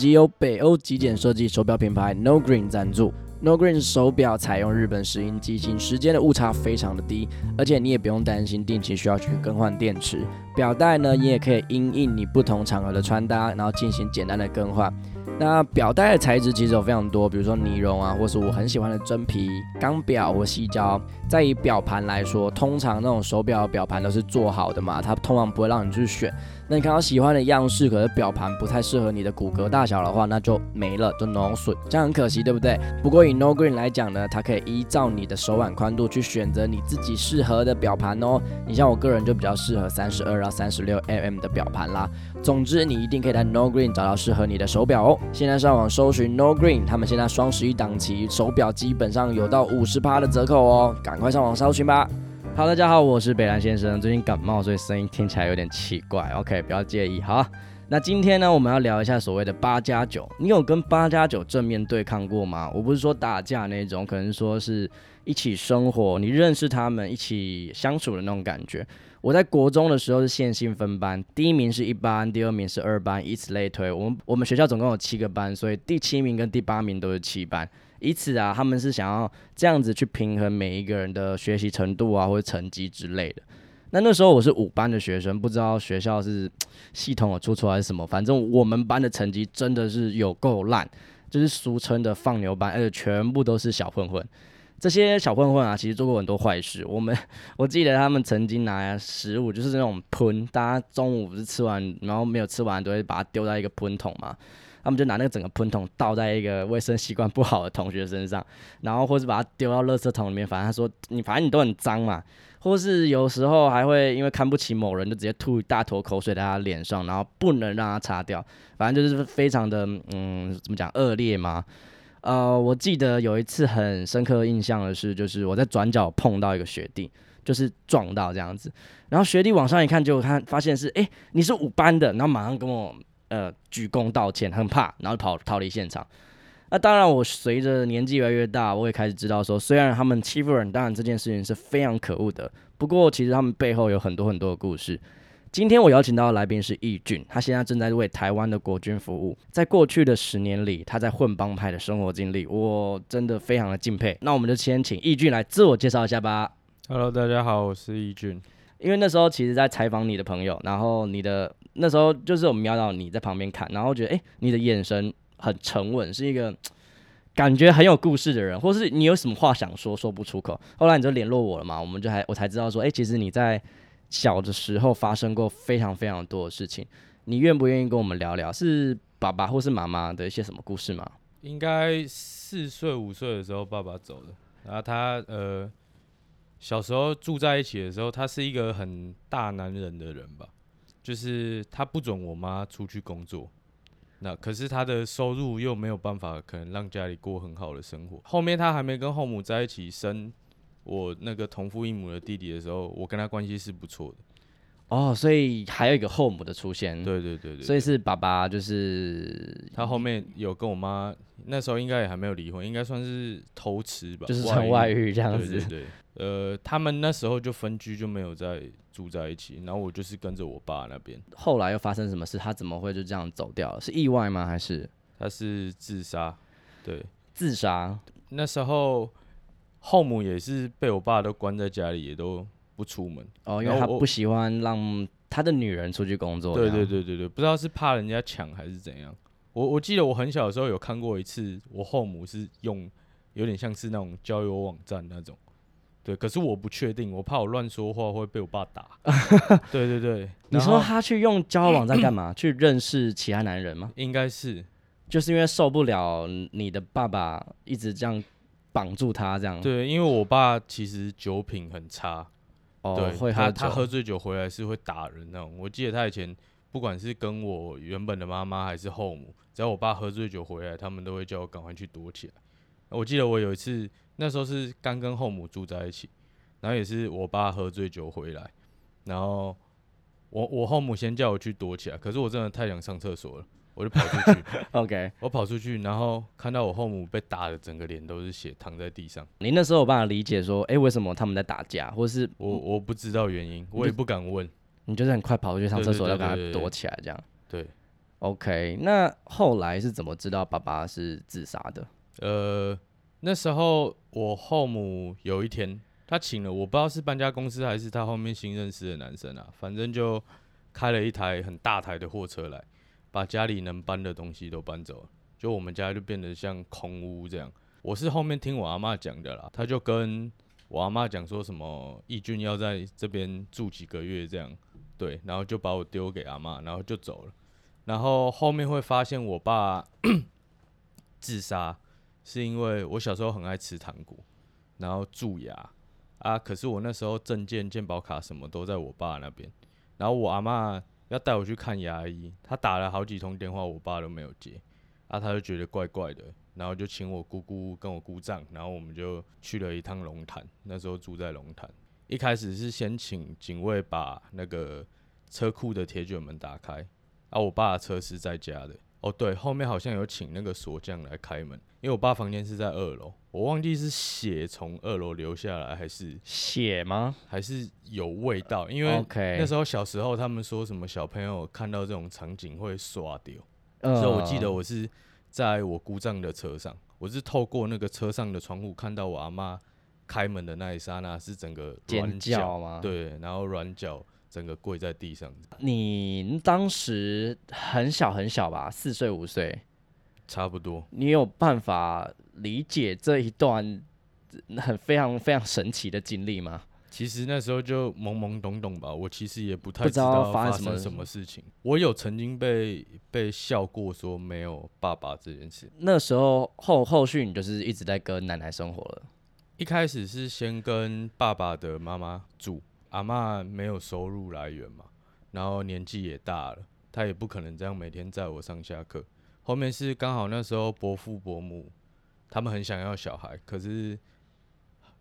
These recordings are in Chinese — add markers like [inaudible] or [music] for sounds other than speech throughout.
集由北欧极简设计手表品牌 No Green 赞助。No Green 手表采用日本石英机芯，时间的误差非常的低，而且你也不用担心定期需要去更换电池。表带呢，你也可以因应你不同场合的穿搭，然后进行简单的更换。那表带的材质其实有非常多，比如说尼龙啊，或是我很喜欢的真皮、钢表或细胶。再以表盘来说，通常那种手表表盘都是做好的嘛，它通常不会让你去选。那你看到喜欢的样式，可是表盘不太适合你的骨骼大小的话，那就没了，就磨损，这样很可惜，对不对？不过以 No Green 来讲呢，它可以依照你的手腕宽度去选择你自己适合的表盘哦。你像我个人就比较适合三十二到三十六 mm 的表盘啦。总之，你一定可以在 No Green 找到适合你的手表哦。现在上网搜寻 No Green，他们现在双十一档期手表基本上有到五十趴的折扣哦，赶快上网搜寻吧。好，大家好，我是北兰先生。最近感冒，所以声音听起来有点奇怪。OK，不要介意。好，那今天呢，我们要聊一下所谓的八加九。你有跟八加九正面对抗过吗？我不是说打架那种，可能说是一起生活，你认识他们，一起相处的那种感觉。我在国中的时候是线性分班，第一名是一班，第二名是二班，以此类推。我们我们学校总共有七个班，所以第七名跟第八名都是七班。以此啊，他们是想要这样子去平衡每一个人的学习程度啊，或者成绩之类的。那那时候我是五班的学生，不知道学校是系统有出错还是什么，反正我们班的成绩真的是有够烂，就是俗称的放牛班，而且全部都是小混混。这些小混混啊，其实做过很多坏事。我们 [laughs] 我记得他们曾经拿食物，就是那种喷，大家中午不是吃完，然后没有吃完，都会把它丢在一个喷桶嘛。他们就拿那个整个喷桶倒在一个卫生习惯不好的同学身上，然后或是把它丢到垃圾桶里面。反正他说你反正你都很脏嘛，或是有时候还会因为看不起某人，就直接吐一大坨口水在他脸上，然后不能让他擦掉。反正就是非常的嗯，怎么讲恶劣嘛？呃，我记得有一次很深刻印象的是，就是我在转角碰到一个学弟，就是撞到这样子，然后学弟往上一看，就看发现是哎你是五班的，然后马上跟我。呃，鞠躬道歉，很怕，然后跑逃离现场。那当然，我随着年纪越来越大，我也开始知道说，虽然他们欺负人，当然这件事情是非常可恶的。不过，其实他们背后有很多很多的故事。今天我邀请到的来宾是义俊，他现在正在为台湾的国军服务。在过去的十年里，他在混帮派的生活经历，我真的非常的敬佩。那我们就先请义俊来自我介绍一下吧。Hello，大家好，我是义俊。因为那时候其实，在采访你的朋友，然后你的那时候就是我瞄到你在旁边看，然后觉得哎，你的眼神很沉稳，是一个感觉很有故事的人，或是你有什么话想说说不出口。后来你就联络我了嘛，我们就还我才知道说，哎，其实你在小的时候发生过非常非常多的事情，你愿不愿意跟我们聊聊？是爸爸或是妈妈的一些什么故事吗？应该四岁五岁的时候爸爸走了，然后他呃。小时候住在一起的时候，他是一个很大男人的人吧，就是他不准我妈出去工作，那可是他的收入又没有办法可能让家里过很好的生活。后面他还没跟后母在一起生我那个同父异母的弟弟的时候，我跟他关系是不错的。哦，所以还有一个后母的出现。对对对对。所以是爸爸，就是他后面有跟我妈，那时候应该也还没有离婚，应该算是偷吃吧，就是成外遇这样子。对对。呃，他们那时候就分居，就没有再住在一起。然后我就是跟着我爸那边。后来又发生什么事？他怎么会就这样走掉了？是意外吗？还是他是自杀？对，自杀。那时候后母也是被我爸都关在家里，也都不出门。哦，因为他不喜欢让他的女人出去工作。对对对对对，不知道是怕人家抢还是怎样。我我记得我很小的时候有看过一次，我后母是用有点像是那种交友网站那种。对，可是我不确定，我怕我乱说话会被我爸打。[laughs] 对对对，你说他去用交友网站干嘛？去认识其他男人吗？应该是，就是因为受不了你的爸爸一直这样绑住他这样。对，因为我爸其实酒品很差，哦，会他他喝醉酒回来是会打人那种。我记得他以前不管是跟我原本的妈妈还是后母，只要我爸喝醉酒回来，他们都会叫我赶快去躲起来。我记得我有一次。那时候是刚跟后母住在一起，然后也是我爸喝醉酒回来，然后我我后母先叫我去躲起来，可是我真的太想上厕所了，我就跑出去，[laughs] OK，我跑出去，然后看到我后母被打的整个脸都是血，躺在地上。你那时候有办法理解说，哎、为什么他们在打架，或是我我不知道原因，我也不敢问。你就是很快跑出去上厕所，要赶快对对对躲起来这样。对，OK，那后来是怎么知道爸爸是自杀的？呃，那时候我后母有一天，她请了我不知道是搬家公司还是她后面新认识的男生啊，反正就开了一台很大台的货车来，把家里能搬的东西都搬走了，就我们家就变得像空屋这样。我是后面听我阿妈讲的啦，她就跟我阿妈讲说什么义军要在这边住几个月这样，对，然后就把我丢给阿妈，然后就走了。然后后面会发现我爸 [coughs] 自杀，是因为我小时候很爱吃糖果，然后蛀牙啊。可是我那时候证件、健保卡什么都在我爸那边，然后我阿妈要带我去看牙医，她打了好几通电话，我爸都没有接，啊，他就觉得怪怪的，然后就请我姑姑跟我姑丈，然后我们就去了一趟龙潭，那时候住在龙潭。一开始是先请警卫把那个车库的铁卷门打开，啊，我爸的车是在家的。哦，对，后面好像有请那个锁匠来开门，因为我爸房间是在二楼，我忘记是血从二楼流下来，还是血吗还是有味道，因为？OK，那时候小时候他们说什么小朋友看到这种场景会刷掉，呃所以我记得我是在我姑丈的车上，我是透过那个车上的窗户看到我阿妈开门的那一刹那，是整个尖软叫吗？，对，然后软脚整个跪在地上，你当时很小很小吧，四岁五岁，差不多。你有办法理解这一段很非常非常神奇的经历吗？其实那时候就懵懵懂懂吧，我其实也不太知道道发生什么发生什么事情。我有曾经被被笑过说没有爸爸这件事。那时候后后续你就是一直在跟奶奶生活了。一开始是先跟爸爸的妈妈住，阿妈没有收入来源嘛，然后年纪也大了，她也不可能这样每天载我上下课。后面是刚好那时候伯父伯母他们很想要小孩，可是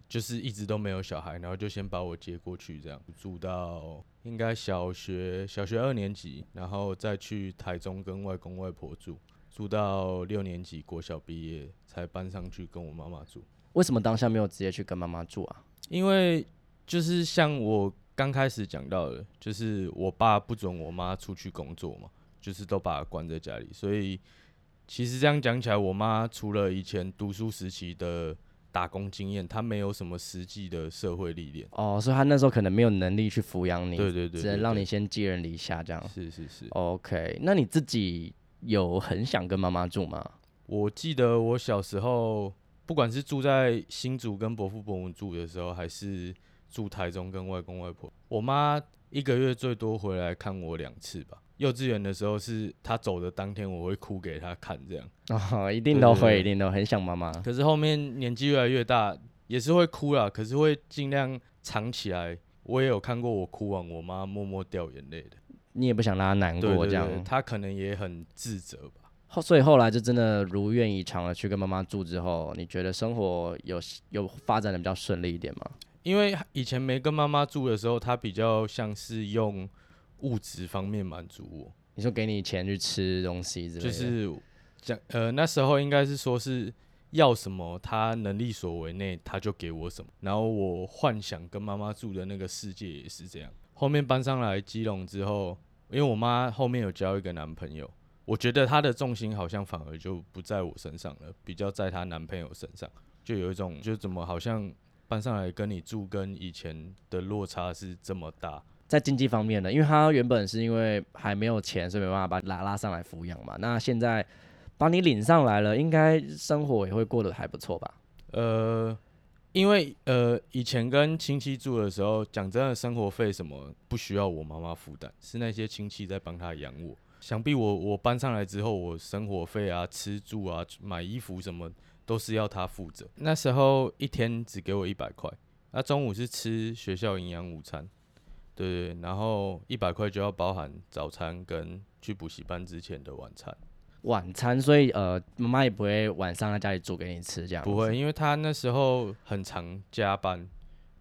就是一直都没有小孩，然后就先把我接过去，这样住到应该小学小学二年级，然后再去台中跟外公外婆住，住到六年级国小毕业才搬上去跟我妈妈住。为什么当下没有直接去跟妈妈住啊？因为就是像我刚开始讲到的，就是我爸不准我妈出去工作嘛，就是都把她关在家里，所以其实这样讲起来，我妈除了以前读书时期的打工经验，她没有什么实际的社会历练。哦，所以她那时候可能没有能力去抚养你，对对对只能让你先寄人篱下这样。是是是，OK，那你自己有很想跟妈妈住吗？我记得我小时候，不管是住在新竹跟伯父伯母住的时候，还是住台中跟外公外婆，我妈一个月最多回来看我两次吧。幼稚园的时候是她走的当天，我会哭给她看这样。哦，一定都会，一定都很想妈妈。可是后面年纪越来越大，也是会哭啦，可是会尽量藏起来。我也有看过我哭完，我妈默默掉眼泪的。你也不想让她难过这样。她可能也很自责吧。后所以后来就真的如愿以偿了，去跟妈妈住之后，你觉得生活有有发展的比较顺利一点吗？因为以前没跟妈妈住的时候，她比较像是用物质方面满足我，你说给你钱去吃东西之类的，就是讲呃那时候应该是说是要什么，她能力所为内，她就给我什么。然后我幻想跟妈妈住的那个世界也是这样。后面搬上来基隆之后，因为我妈后面有交一个男朋友，我觉得她的重心好像反而就不在我身上了，比较在她男朋友身上，就有一种就怎么好像搬上来跟你住，跟以前的落差是这么大。在经济方面呢，因为他原本是因为还没有钱，所以没办法把你拉拉上来抚养嘛。那现在把你领上来了，应该生活也会过得还不错吧？呃，因为呃以前跟亲戚住的时候，讲真的，生活费什么不需要我妈妈负担，是那些亲戚在帮他养我。想必我我搬上来之后，我生活费啊、吃住啊、买衣服什么都是要他负责。那时候一天只给我一百块，那中午是吃学校营养午餐，对对对，然后一百块就要包含早餐跟去补习班之前的晚餐。晚餐，所以呃，妈妈也不会晚上在家里煮给你吃，这样不会，因为他那时候很常加班。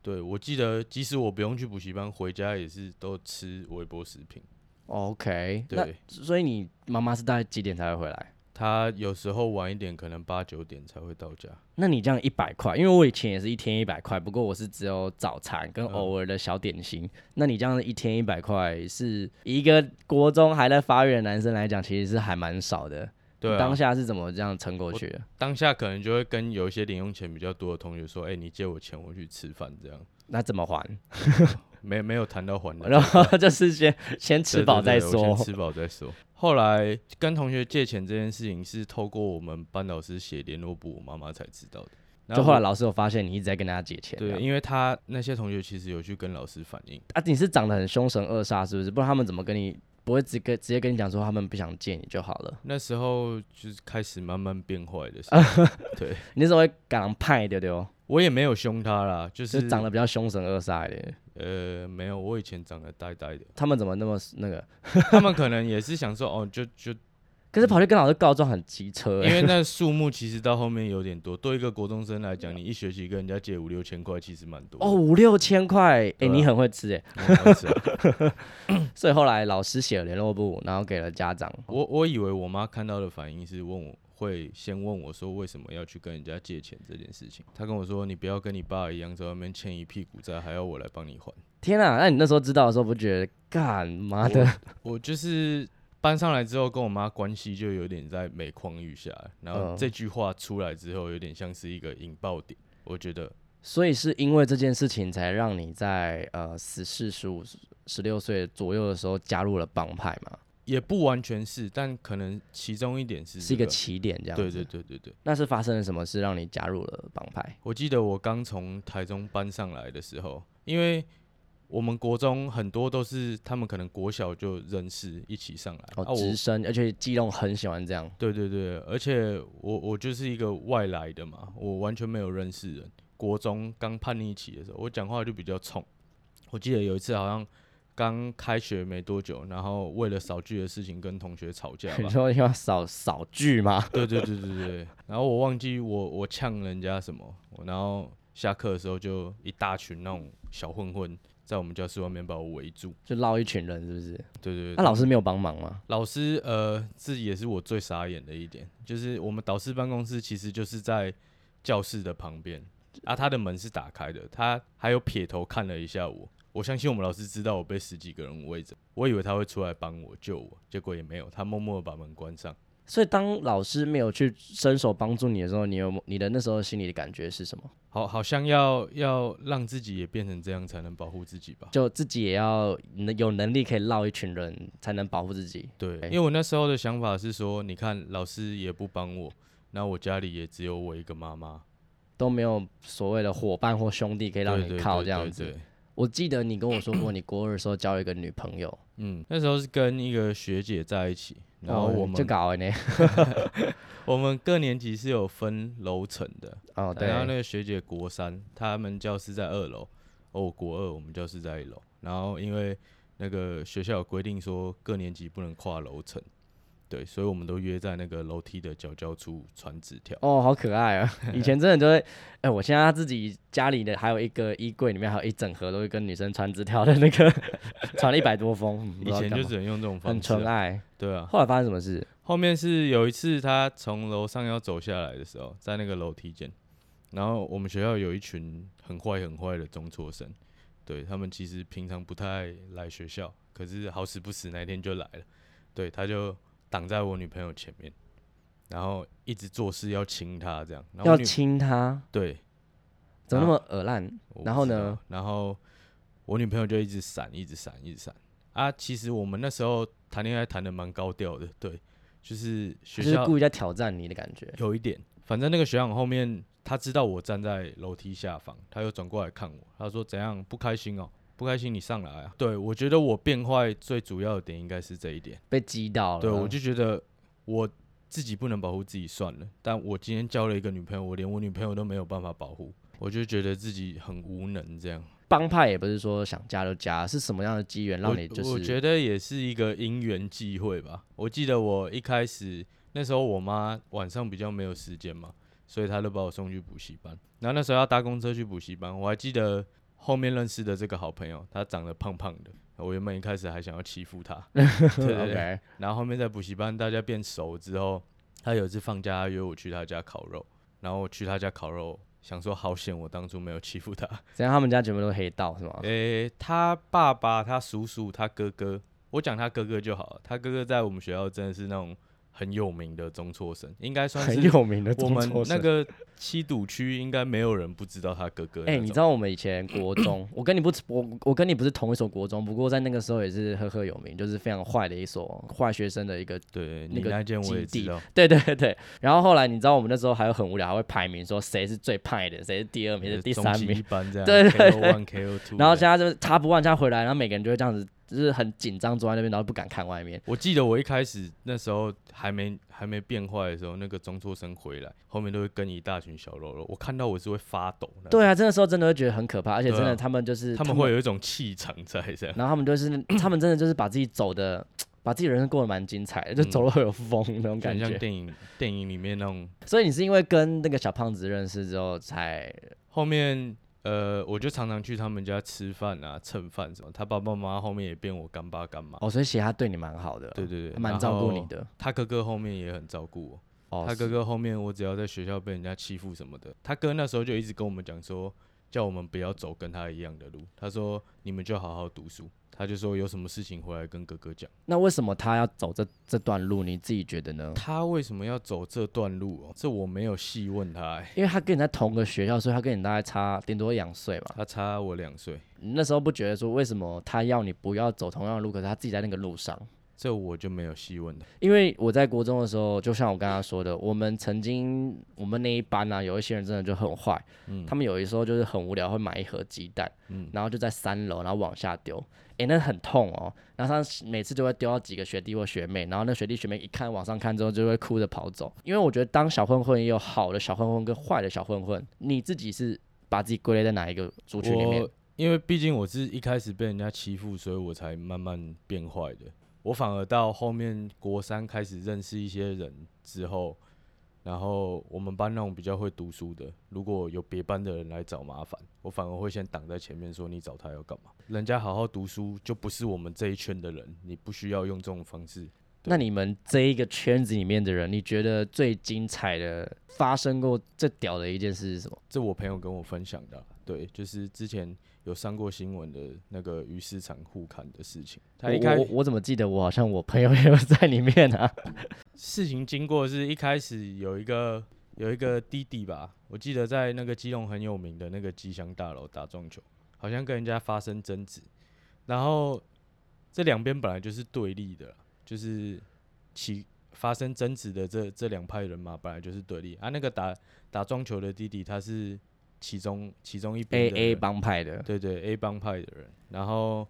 对我记得，即使我不用去补习班，回家也是都吃微波食品。OK，那对，所以你妈妈是大概几点才会回来？他有时候晚一点，可能八九点才会到家。那你这样一百块，因为我以前也是一天一百块，不过我是只有早餐跟嗯偶尔的小点心。那你这样一天一百块，是一个国中还在发育的男生来讲，其实是还蛮少的。对啊，当下是怎么这样撑过去的？当下可能就会跟有一些零用钱比较多的同学说：“哎、你借我钱，我去吃饭。”这样那怎么还？[laughs] 没没有谈到还的然，后 [laughs] 就是先先吃饱再说。先吃饱再说。后来跟同学借钱这件事情是透过我们班老师写联络簿，我妈妈才知道的。然我就后来老师有发现你一直在跟大家借钱，对，因为他那些同学其实有去跟老师反映，啊，你是长得很凶神恶煞，是不是？不然他们怎么跟你不会直跟直接跟你讲说他们不想借你就好了？那时候就是开始慢慢变坏的时候。[laughs] 对你那时候会赶派对不对？我也没有凶他啦，就就是长得比较凶神恶煞一点。呃没有，我以前长得呆呆的，他们怎么那么那个？[laughs] 他们可能也是想说哦，就就 [laughs] 可是跑去跟老师告状很机车、欸，因 [laughs] 为那数目其实到后面有点多，对一个国中生来讲，你一学期跟人家借五六千块，其实蛮多。哦五六千块，哎、你很会吃哎、所以后来老师写了联络簿，然后给了家长。我我以为我妈看到的反应是问我会先问我说为什么要去跟人家借钱这件事情。他跟我说你不要跟你爸一样在外面欠一屁股债，还要我来帮你还。天啊，那你那时候知道的时候，不觉得干嘛的？我就是搬上来之后，跟我妈关系就有点在每况愈下，然后嗯这句话出来之后，有点像是一个引爆点。我觉得所以是因为这件事情，才让你在呃十四、十五、十六岁左右的时候加入了帮派嘛？也不完全是，但可能其中一点是、是一个起点，这样对子。对对对对。那是发生了什么事让你加入了帮派？我记得我刚从台中搬上来的时候，因为我们国中很多都是他们可能国小就认识一起上来哦，啊，直升，而且基隆很喜欢这样。对对对，而且我我就是一个外来的嘛，我完全没有认识人。国中刚叛逆期的时候，我讲话就比较冲。我记得有一次好像刚开学没多久，然后为了扫剧的事情跟同学吵架吧 [laughs] 你。说要扫扫剧吗？[laughs] 对对对对对，然后我忘记我我呛人家什么，然后下课的时候就一大群那种小混混在我们教室外面把我围住。就捞一群人，是不是？对对对，那老师没有帮忙吗？老师呃，这也是我最傻眼的一点，就是我们导师办公室其实就是在教室的旁边，啊，他的门是打开的，他还有撇头看了一下我。我相信我们老师知道我被十几个人围着，我以为他会出来帮我救我，结果也没有，他默默的把门关上。所以当老师没有去伸手帮助你的时候，你有你的那时候心里的感觉是什么？好，好像要要让自己也变成这样才能保护自己吧。就自己也要能有能力可以绕一群人，才能保护自己。对，哎因为我那时候的想法是说，你看老师也不帮我，那我家里也只有我一个妈妈，都没有所谓的伙伴或兄弟可以让你靠这样子。对对我记得你跟我说过，[clears throat] 你国二的时候交了一个女朋友，嗯，那时候是跟一个学姐在一起，然后哦我们、就搞了呢。[laughs] 我们各年级是有分楼层的，哦，对。然后那个学姐国三，他们教室在二楼，哦，我国二，我们教室在一楼，然后因为那个学校有规定说各年级不能跨楼层，对，所以我们都约在那个楼梯的角角处传纸条。哦，好可爱啊！[laughs] 以前真的就会，哎、我现在自己家里的还有一个衣柜里面还有一整盒都是跟女生传纸条的那个，[laughs] 传了一百多封，以前就只能用这种方很式啊、纯爱。对啊。后来发生什么事？后面是有一次他从楼上要走下来的时候，在那个楼梯间，然后我们学校有一群很坏很坏的中辍生，对他们其实平常不太来学校，可是好死不死那天就来了，对，他就挡在我女朋友前面，然后一直做事要亲她这样，然后要亲她，对，怎么那么恶烂？然后呢？然后我女朋友就一直闪，一直闪，一直闪啊。其实我们那时候谈恋爱谈的蛮高调的，对，就是学校就是故意在挑战你的感觉。有一点，反正那个学长后面他知道我站在楼梯下方，他又转过来看我，他说怎样不开心哦？不开心你上来啊！对我觉得我变坏最主要的点应该是这一点，被击到了。对我就觉得我自己不能保护自己算了，但我今天交了一个女朋友，我连我女朋友都没有办法保护，我就觉得自己很无能这样。帮派也不是说想加就加，是什么样的机缘让你就是？我觉得也是一个因缘际会吧。我记得我一开始那时候我妈晚上比较没有时间嘛，所以她就把我送去补习班。然后那时候要搭公车去补习班，我还记得后面认识的这个好朋友，他长得胖胖的，我原本一开始还想要欺负他，[laughs] 对对对然后后面在补习班大家变熟之后，他有一次放假他约我去他家烤肉，然后我去他家烤肉，想说好险我当初没有欺负他。这样他们家全部都是黑道是吗？诶、他爸爸、他叔叔、他哥哥，我讲他哥哥就好了。他哥哥在我们学校真的是那种很有名的中辍生，应该算很是有名的我们中辍生。那个七堵区应该没有人不知道他哥哥。哎、你知？道我们以前国中，[clears throat] 我跟你不我我跟你不是同一所国中，不过在那个时候也是赫赫有名，就是非常坏的一所坏学生的一个。对，那个基地。对对对对。然后后来你知道我们那时候还有很无聊，还会排名说谁是最派的，谁是第二名，谁是第三名一。班这样。[laughs] 对对对。然后现在就是他不万家回来，然后每个人就会这样子，就是很紧张坐在那边，然后不敢看外面。我记得我一开始那时候还没还没变坏的时候，那个中辍生回来，后面都会跟一大群小肉肉，我看到我是会发抖的。对啊，真的时候真的会觉得很可怕，而且真的他们就是他们会有一种气场在这样。然后他们就是 [coughs] 他们真的就是把自己走的，把自己人生过得蛮精彩的，就走路会有风那种感觉。电影电影里面那种所以你是因为跟那个小胖子认识之后才后面呃，我就常常去他们家吃饭啊、蹭饭什么。他爸爸妈妈后面也变我干爸干妈。哦，所以其实他对你蛮好的，对对对，蛮照顾你的。他哥哥后面也很照顾我。哦，他哥哥后面我只要在学校被人家欺负什么的，他哥那时候就一直跟我们讲说，叫我们不要走跟他一样的路。他说你们就好好读书。他就说有什么事情回来跟哥哥讲。那为什么他要走这这段路？你自己觉得呢？他为什么要走这段路哦？这我没有细问他、欸，因为他跟你在同个学校，所以他跟你大概差顶多两岁吧。他差我两岁，你那时候不觉得说为什么他要你不要走同样的路，可是他自己在那个路上？这我就没有细问的。因为我在国中的时候，就像我刚刚说的，我们曾经我们那一班啊，有一些人真的就很坏，嗯他们有的时候就是很无聊，会买一盒鸡蛋，嗯然后就在三楼，然后往下丢，诶，那很痛哦。然后他每次就会丢到几个学弟或学妹，然后那学弟学妹一看往上看之后，就会哭着跑走。因为我觉得当小混混也有好的小混混跟坏的小混混，你自己是把自己归类在哪一个族群里面？因为毕竟我是一开始被人家欺负，所以我才慢慢变坏的。我反而到后面国三开始认识一些人之后，然后我们班那种比较会读书的，如果有别班的人来找麻烦，我反而会先挡在前面说你找他要干嘛？人家好好读书就不是我们这一圈的人，你不需要用这种方式。那你们这一个圈子里面的人，你觉得最精彩的、发生过最屌的一件事是什么？这我朋友跟我分享的啊，对，就是之前有上过新闻的那个鱼市场互砍的事情。他一开我怎么记得我好像我朋友 [laughs] 也有在里面啊？[laughs] 事情经过是一开始有一个有一个弟弟吧，我记得在那个基隆很有名的那个吉祥大楼打撞球，好像跟人家发生争执，然后这两边本来就是对立的，就是起发生争执的这这两派人嘛本来就是对立啊。那个打打撞球的弟弟他是其中其中一边 A A 帮派的，对对 A 帮派的人，然后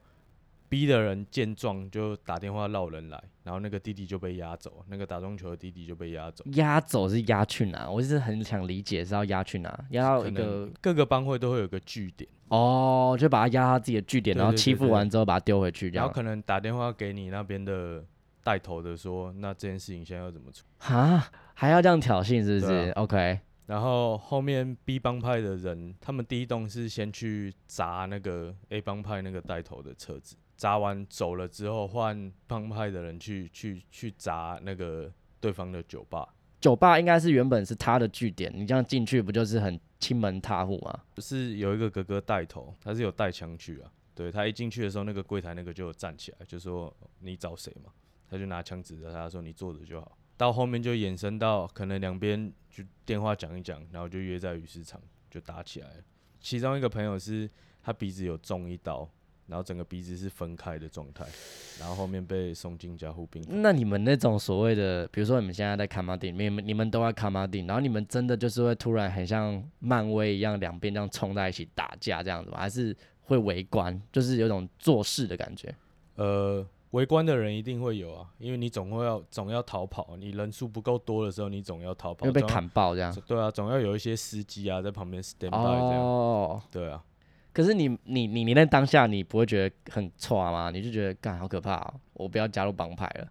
B 的人见状就打电话闹人来，然后那个弟弟就被押走，那个打中球的弟弟就被押走。押走是押去哪？我一直很想理解是要押去哪？押到一个各个帮会都会有个据点，哦，就把他押到自己的据点，然后欺负完之后把他丢回去，然后可能打电话给你那边的带头的说，那这件事情现在要怎么处？哈，还要这样挑衅是不是、啊。O k 然后后面 B 帮派的人，他们第一栋是先去砸那个 A 帮派那个带头的车子，砸完走了之后，换帮派的人去去去砸那个对方的酒吧。酒吧应该是原本是他的据点，你这样进去不就是很亲门踏户吗？不是有一个哥哥带头，他是有带枪去啊。对他一进去的时候，那个柜台那个就站起来，就说你找谁嘛？他就拿枪指着他说你坐着就好。到后面就衍生到可能两边就电话讲一讲，然后就约在鱼市场就打起来了。其中一个朋友是他鼻子有中一刀，然后整个鼻子是分开的状态，然后后面被送进加护病房。那你们那种所谓的，比如说你们现在在卡马丁，你们你们都在卡马丁，然后你们真的就是会突然很像漫威一样，两边这样冲在一起打架这样子吗？还是会围观，就是有种做事的感觉？呃，围观的人一定会有啊，因为你总会要总要逃跑，你人数不够多的时候，你总要逃跑，会被砍爆这样？对啊，总要有一些司机啊在旁边 stand by 这样。哦，对啊，可是你你你你那当下你不会觉得很错吗？你就觉得干好可怕、哦，我不要加入帮派了。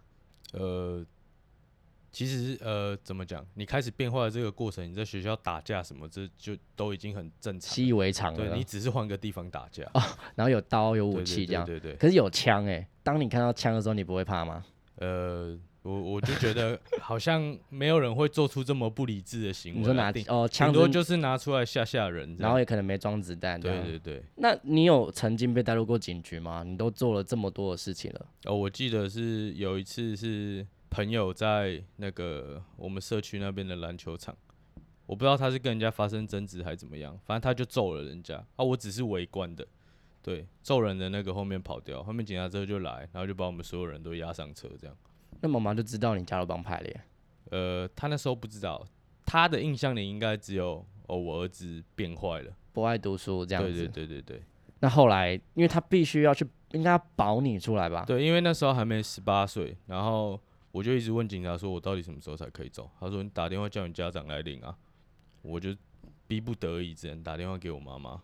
呃，其实呃，怎么讲？你开始变化的这个过程，你在学校打架什么，这就都已经很正常。习以为常了对你。只是换个地方打架，然后有刀有武器这样，对对。可是有枪哎、当你看到枪的时候，你不会怕吗？呃，我我就觉得好像没有人会做出这么不理智的行为啊。你说拿顶哦枪多就是拿出来吓吓人。然后也可能没装子弹。对对对。那你有曾经被带入过警局吗？你都做了这么多的事情了，哦，我记得是有一次是朋友在那个我们社区那边的篮球场，我不知道他是跟人家发生争执还是怎么样，反正他就揍了人家啊，我只是围观的，对，揍人的那个后面跑掉，后面警察车就来，然后就把我们所有人都押上车这样。那妈妈就知道你加入帮派了耶。呃，他那时候不知道，他的印象里应该只有哦，我儿子变坏了，不爱读书这样对子。对对对对那后来，因为他必须要去，应该要保你出来吧？对，因为那时候还没十八岁，然后我就一直问警察说，我到底什么时候才可以走？他说你打电话叫你家长来领啊，我就逼不得已只能打电话给我妈妈。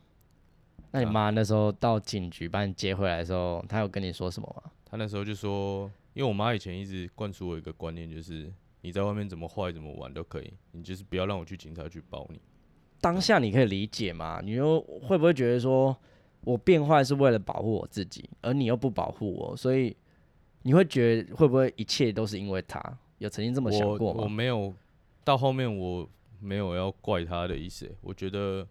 那你啊妈那时候到警局把你接回来的时候，她有跟你说什么吗？她那时候就说，因为我妈以前一直灌输我一个观念，就是你在外面怎么坏怎么玩都可以，你就是不要让我去警察局保你。当下你可以理解吗？你又会不会觉得说，我变坏是为了保护我自己，而你又不保护我，所以你会觉得会不会一切都是因为他？有曾经这么想我我过吗？没有到后面我没有要怪他的意思，我觉得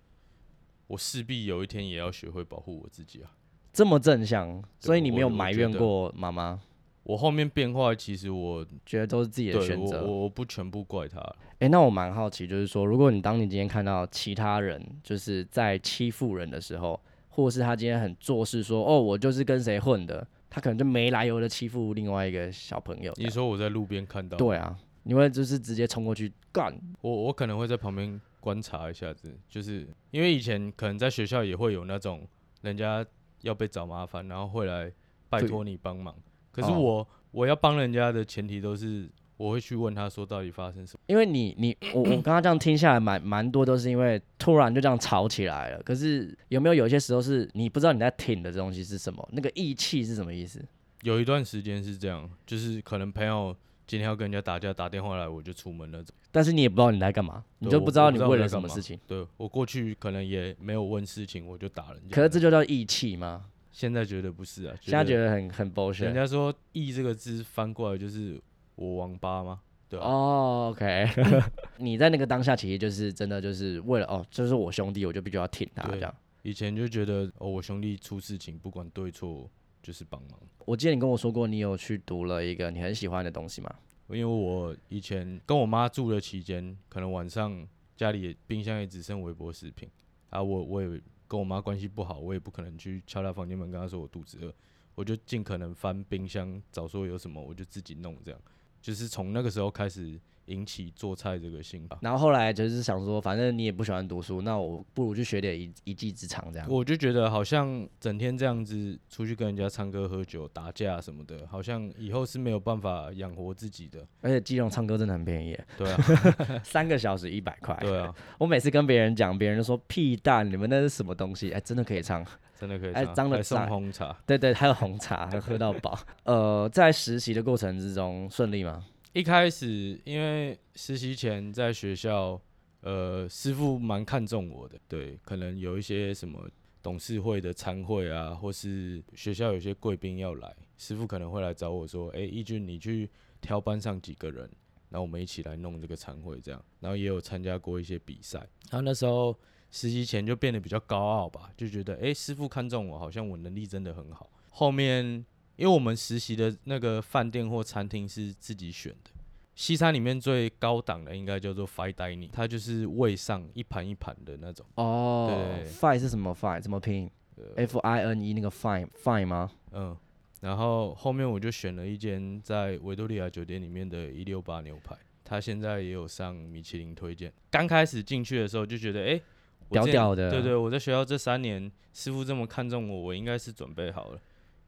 我势必有一天也要学会保护我自己啊。这么正向，所以你没有我我埋怨过妈妈，我后面变化，其实我觉得都是自己的选择。我我不全部怪他。诶，那我蛮好奇，就是说，如果你当你今天看到其他人就是在欺负人的时候，或是他今天很做事说，哦，我就是跟谁混的，他可能就没来由的欺负另外一个小朋友。你说我在路边看到，对啊，你会就是直接冲过去干？我我可能会在旁边观察一下子，就是因为以前可能在学校也会有那种人家要被找麻烦，然后会来拜托你帮忙。可是哦我、我要帮人家的前提都是我会去问他说到底发生什么。因为你你我我刚刚这样听下来蛮蛮多都是因为突然就这样吵起来了。可是有没有有一些时候是你不知道你在挺的这东西是什么？那个义气是什么意思？有一段时间是这样，就是可能朋友今天要跟人家打架，打电话来我就出门了。但是你也不知道你在干嘛，你就不知道你为了什么事情。对我过去可能也没有问事情，我就打人家。可是这就叫义气吗？现在觉得不是啊，现在觉得得很很人 bullshit。人家说“义”这个字翻过来就是我王八吗？对吧、哦，OK，[laughs] 你在那个当下其实就是真的就是为了哦，这是我兄弟，我就必须要挺他对这样。以前就觉得哦，我兄弟出事情不管对错就是帮忙，我记得你跟我说过，你有去读了一个你很喜欢的东西吗？因为我以前跟我妈住的期间，可能晚上家里也冰箱也只剩微波食品啊，我我也跟我妈关系不好，我也不可能去敲她房间门跟她说我肚子饿，我就尽可能翻冰箱找说有什么我就自己弄这样，就是从那个时候开始引起做菜这个兴趣。然后后来就是想说，反正你也不喜欢读书，那我不如去学点一一技之长这样。我就觉得好像整天这样子出去跟人家唱歌、喝酒、打架什么的，好像以后是没有办法养活自己的。而且基隆唱歌真的很便宜，对啊，[laughs] 三个小时一百块。对啊，我每次跟别人讲，别人就说屁蛋，你们那是什么东西？哎，真的可以唱。真的可以还送红茶。对对，还有红茶，还喝到饱。[laughs] 呃，在实习的过程之中顺利吗？一开始因为实习前在学校，呃，师傅蛮看重我的，对，可能有一些什么董事会的参会啊，或是学校有些贵宾要来，师傅可能会来找我说，哎、义俊你去挑班上几个人，然后我们一起来弄这个参会这样，然后也有参加过一些比赛，然后那时候实习前就变得比较高傲吧，就觉得哎、诶师傅看中我，好像我能力真的很好，后面。因为我们实习的那个饭店或餐厅是自己选的，西餐里面最高档的应该叫做 fine dining，它就是位上一盘一盘的那种。哦对，fine 是什么 fine？怎么拼？F I N E 那个 fine fine 吗？嗯，然后后面我就选了一间在维多利亚酒店里面的一六八牛排，它现在也有上米其林推荐。刚开始进去的时候就觉得，哎、屌屌的对对，我在学校这三年，师傅这么看重我，我应该是准备好了。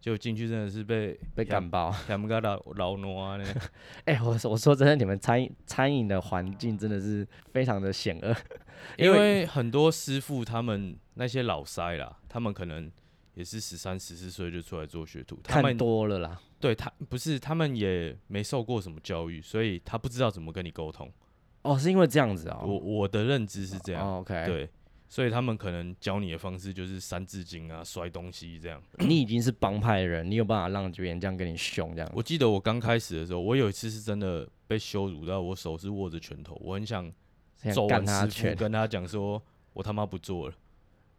结果进去真的是被被干爆。他们个老老挪啊呢，[laughs] 哎、我我说真的，你们餐饮餐饮的环境真的是非常的险恶。[laughs] 因因为为很多师傅他们那些老塞啦，他们可能也是十三、十四岁就出来做学徒，他看们多了啦。对他不是他们也没受过什么教育，所以他不知道怎么跟你沟通。哦，是因为这样子啊、我我的认知是这样，哦、OK，，对，所以他们可能教你的方式就是三字经啊、摔东西这样。[clears throat] 你已经是帮派的人，你有办法让别人这样跟你凶这样？我记得我刚开始的时候，我有一次是真的被羞辱到，我手是握着拳头，我很想想揍干完师傅，他拳。跟他讲说，我他妈不做了，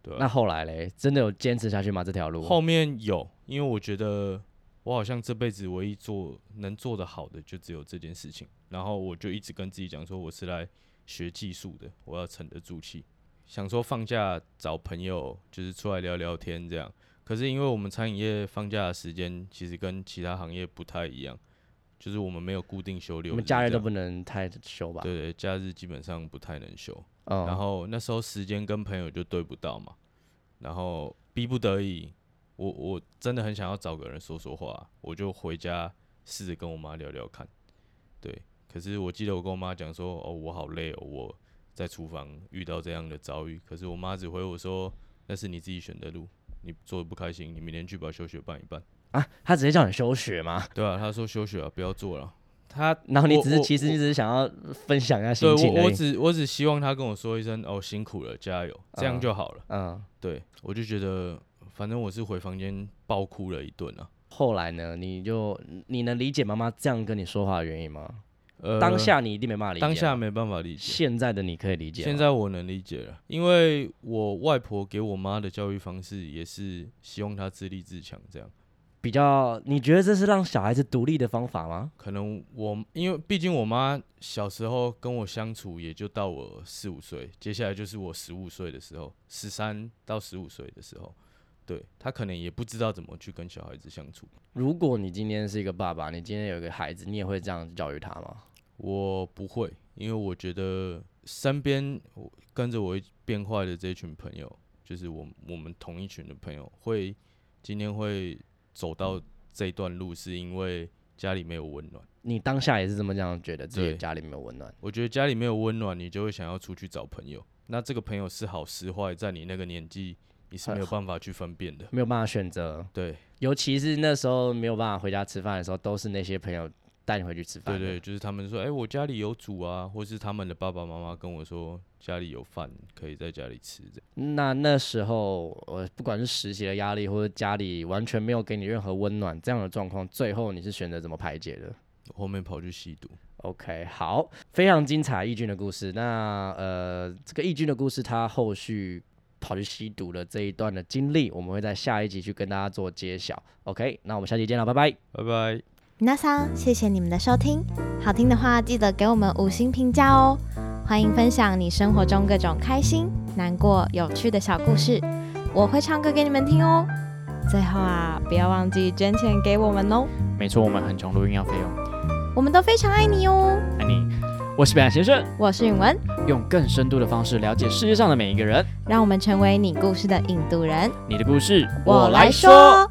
对吧、那后来嘞，真的有坚持下去吗？这条路？后面有，因为我觉得我好像这辈子唯一做能做的好的就只有这件事情，然后我就一直跟自己讲说，我是来学技术的，我要沉得住气，想说放假找朋友就是出来聊聊天这样。可是因为我们餐饮业放假的时间其实跟其他行业不太一样，就是我们没有固定休六日这样，你们假日都不能太休吧？对对，假日基本上不太能休。嗯，然后那时候时间跟朋友就对不到嘛，然后逼不得已，我我真的很想要找个人说说话，我就回家试着跟我妈聊聊看，对。可是我记得我跟我妈讲说，哦，我好累哦，我在厨房遇到这样的遭遇。可是我妈只回我说，那是你自己选的路，你做的不开心，你明天去把休学办一办。啊，他直接叫你休学吗？对啊，她说休学啊，不要做了。她然后你我我只是其实你只是想要分享一下对我我心情而已。只我只希望她跟我说一声，哦，辛苦了，加油，这样嗯就好了。嗯，对，我就觉得，反正我是回房间爆哭了一顿啊。后来呢，你就你能理解妈妈这样跟你说话的原因吗？呃，当下你一定没办法理解。当下没办法理解，现在的你可以理解。现在我能理解了，因为我外婆给我妈的教育方式也是希望她自立自强，这样。比较，你觉得这是让小孩子独立的方法吗？可能我因为毕竟我妈小时候跟我相处也就到我四五岁，接下来就是我十五岁的时候，十三到十五岁的时候，对他可能也不知道怎么去跟小孩子相处。如果你今天是一个爸爸，你今天有一个孩子，你也会这样教育他吗？我不会，因为我觉得身边我跟着我一变坏的这群朋友，就是我我们同一群的朋友，会今天会走到这段路，是因为家里没有温暖。你当下也是这么这样觉得，自己家里没有温暖。我觉得家里没有温暖，你就会想要出去找朋友。那这个朋友是好是坏，在你那个年纪，你是没有办法去分辨的。没有办法选择，对尤其是那时候没有办法回家吃饭的时候，都是那些朋友带你回去吃饭的。对对，就是他们说，哎、我家里有煮啊，或是他们的爸爸妈妈跟我说家里有饭，可以在家里吃。那那时候，呃，不管是实习的压力，或者家里完全没有给你任何温暖，这样的状况，最后你是选择怎么排解的后面跑去吸毒。？OK，好，非常精彩，义军的故事。那呃，这个义军的故事，他后续跑去吸毒的这一段的经历，我们会在下一集去跟大家做揭晓。OK，那我们下期见了，拜拜。拜拜。皆さん，谢谢你们的收听。好听的话，记得给我们五星评价哦。欢迎分享你生活中各种开心、难过、有趣的小故事，我会唱歌给你们听哦。最后啊，不要忘记捐钱给我们哦，没错，我们很穷，录音要费用。我们都非常爱你哦。爱你，我是北岸先生，我是允文，用更深度的方式了解世界上的每一个人。让我们成为你故事的引渡人。你的故事，我来说。